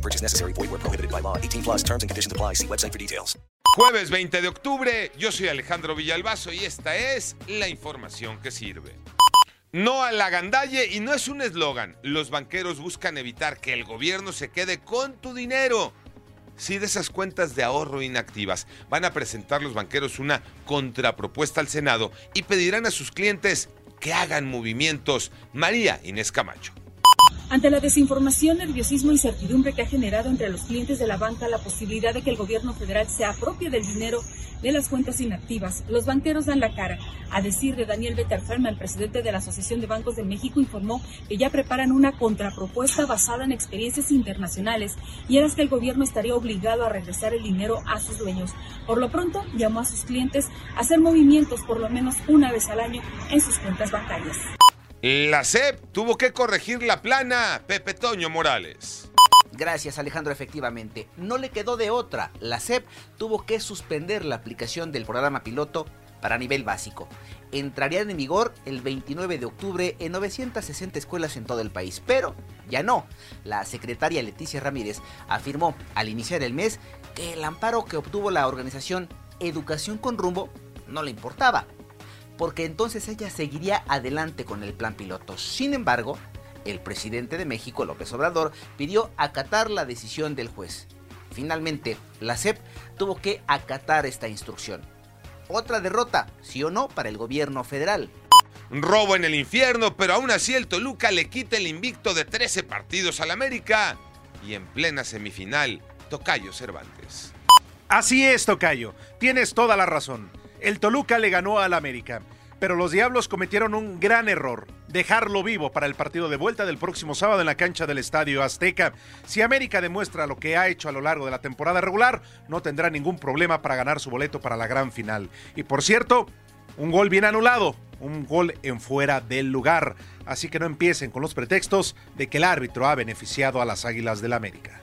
No purchase necessary. Void where prohibited by law. 18 plus terms and conditions apply. See website for details. Jueves 20 de octubre, yo soy Alejandro Villalbazo y esta es la información que sirve. No a la gandalle y no es un eslogan. Los banqueros buscan evitar que el gobierno se quede con tu dinero. Si de esas cuentas de ahorro inactivas van a presentar los banqueros una contrapropuesta al Senado y pedirán a sus clientes que hagan movimientos. María Inés Camacho. Ante la desinformación, nerviosismo y incertidumbre que ha generado entre los clientes de la banca la posibilidad de que el gobierno federal se apropie del dinero de las cuentas inactivas, los banqueros dan la cara. A decir de Daniel Betterferma, el presidente de la Asociación de Bancos de México, informó que ya preparan una contrapropuesta basada en experiencias internacionales y era que el gobierno estaría obligado a regresar el dinero a sus dueños. Por lo pronto, llamó a sus clientes a hacer movimientos por lo menos una vez al año en sus cuentas bancarias. La SEP tuvo que corregir la plana. Pepe Toño Morales. Gracias Alejandro, efectivamente. No le quedó de otra. La SEP tuvo que suspender la aplicación del programa piloto para nivel básico. Entraría en vigor el 29 de octubre en 960 escuelas en todo el país, pero ya no. La secretaria Leticia Ramírez afirmó al iniciar el mes que el amparo que obtuvo la organización Educación con Rumbo no le importaba porque entonces ella seguiría adelante con el plan piloto. Sin embargo, el presidente de México, López Obrador, pidió acatar la decisión del juez. Finalmente, la SEP tuvo que acatar esta instrucción. Otra derrota, sí o no, para el gobierno federal. Robo en el infierno, pero aún así el Toluca le quita el invicto de 13 partidos al América. Y en plena semifinal, Tocayo Cervantes. Así es, Tocayo. Tienes toda la razón el Toluca le ganó al América. Pero los Diablos cometieron un gran error, dejarlo vivo para el partido de vuelta del próximo sábado en la cancha del Estadio Azteca. Si América demuestra lo que ha hecho a lo largo de la temporada regular, no tendrá ningún problema para ganar su boleto para la gran final. Y por cierto, un gol bien anulado, un gol en fuera del lugar. Así que no empiecen con los pretextos de que el árbitro ha beneficiado a las Águilas del América.